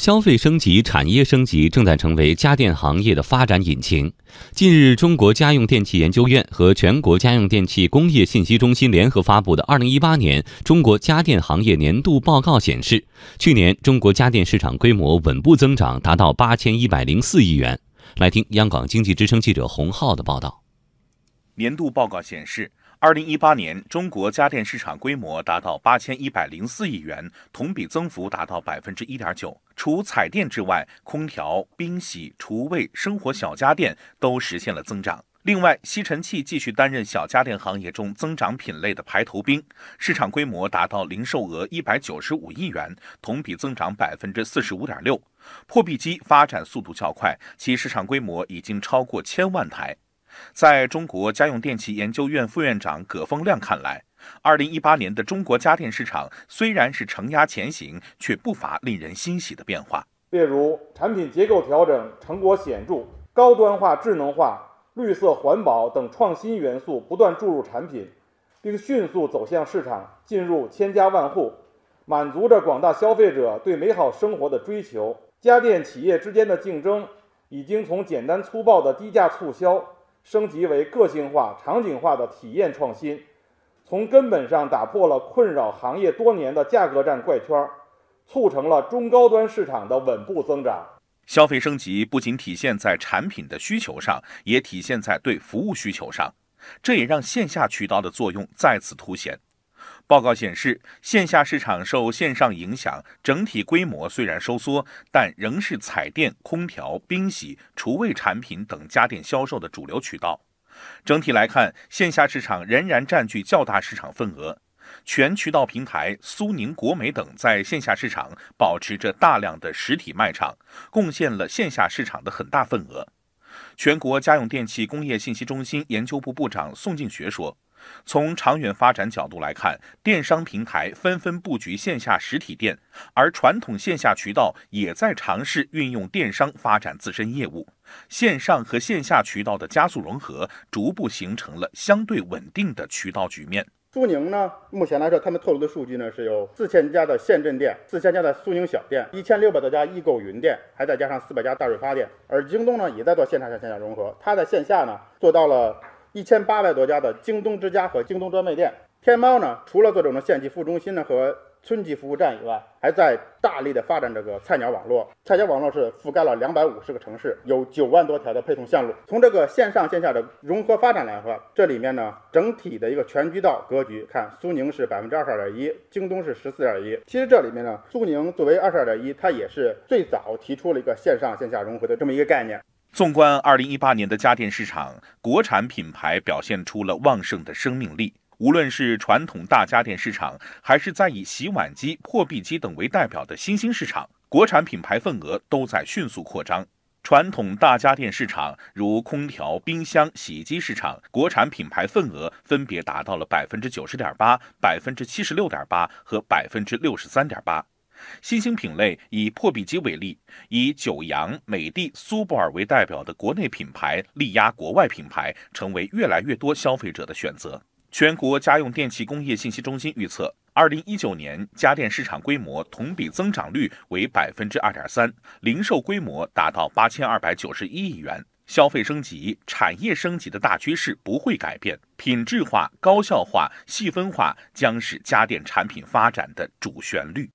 消费升级、产业升级正在成为家电行业的发展引擎。近日，中国家用电器研究院和全国家用电器工业信息中心联合发布的《二零一八年中国家电行业年度报告》显示，去年中国家电市场规模稳步增长，达到八千一百零四亿元。来听央广经济之声记者洪浩的报道。年度报告显示。二零一八年，中国家电市场规模达到八千一百零四亿元，同比增幅达到百分之一点九。除彩电之外，空调、冰洗、厨卫、生活小家电都实现了增长。另外，吸尘器继续担任小家电行业中增长品类的排头兵，市场规模达到零售额一百九十五亿元，同比增长百分之四十五点六。破壁机发展速度较快，其市场规模已经超过千万台。在中国家用电器研究院副院长葛峰亮看来，二零一八年的中国家电市场虽然是承压前行，却不乏令人欣喜的变化。例如，产品结构调整成果显著，高端化、智能化、绿色环保等创新元素不断注入产品，并迅速走向市场，进入千家万户，满足着广大消费者对美好生活的追求。家电企业之间的竞争已经从简单粗暴的低价促销。升级为个性化、场景化的体验创新，从根本上打破了困扰行业多年的价格战怪圈，促成了中高端市场的稳步增长。消费升级不仅体现在产品的需求上，也体现在对服务需求上，这也让线下渠道的作用再次凸显。报告显示，线下市场受线上影响，整体规模虽然收缩，但仍是彩电、空调、冰洗、厨卫产品等家电销售的主流渠道。整体来看，线下市场仍然占据较大市场份额。全渠道平台苏宁、国美等在线下市场保持着大量的实体卖场，贡献了线下市场的很大份额。全国家用电器工业信息中心研究部部长宋静学说。从长远发展角度来看，电商平台纷纷布局线下实体店，而传统线下渠道也在尝试运用电商发展自身业务。线上和线下渠道的加速融合，逐步形成了相对稳定的渠道局面。苏宁呢，目前来说，他们透露的数据呢是有四千家的县镇店，四千家的苏宁小店，一千六百多家易购云店，还再加上四百家大润发店。而京东呢，也在做线上线下融合，它在线下呢做到了。一千八百多家的京东之家和京东专卖店，天猫呢，除了做这种县级服务中心呢和村级服务站以外，还在大力的发展这个菜鸟网络。菜鸟网络是覆盖了两百五十个城市，有九万多条的配送线路。从这个线上线下的融合发展来说，这里面呢，整体的一个全渠道格局，看苏宁是百分之二十二点一，京东是十四点一。其实这里面呢，苏宁作为二十二点一，它也是最早提出了一个线上线下融合的这么一个概念。纵观二零一八年的家电市场，国产品牌表现出了旺盛的生命力。无论是传统大家电市场，还是在以洗碗机、破壁机等为代表的新兴市场，国产品牌份额都在迅速扩张。传统大家电市场如空调、冰箱、洗衣机市场，国产品牌份额分别达到了百分之九十点八、百分之七十六点八和百分之六十三点八。新兴品类以破壁机为例，以九阳、美的、苏泊尔为代表的国内品牌力压国外品牌，成为越来越多消费者的选择。全国家用电器工业信息中心预测，二零一九年家电市场规模同比增长率为百分之二点三，零售规模达到八千二百九十一亿元。消费升级、产业升级的大趋势不会改变，品质化、高效化、细分化将是家电产品发展的主旋律。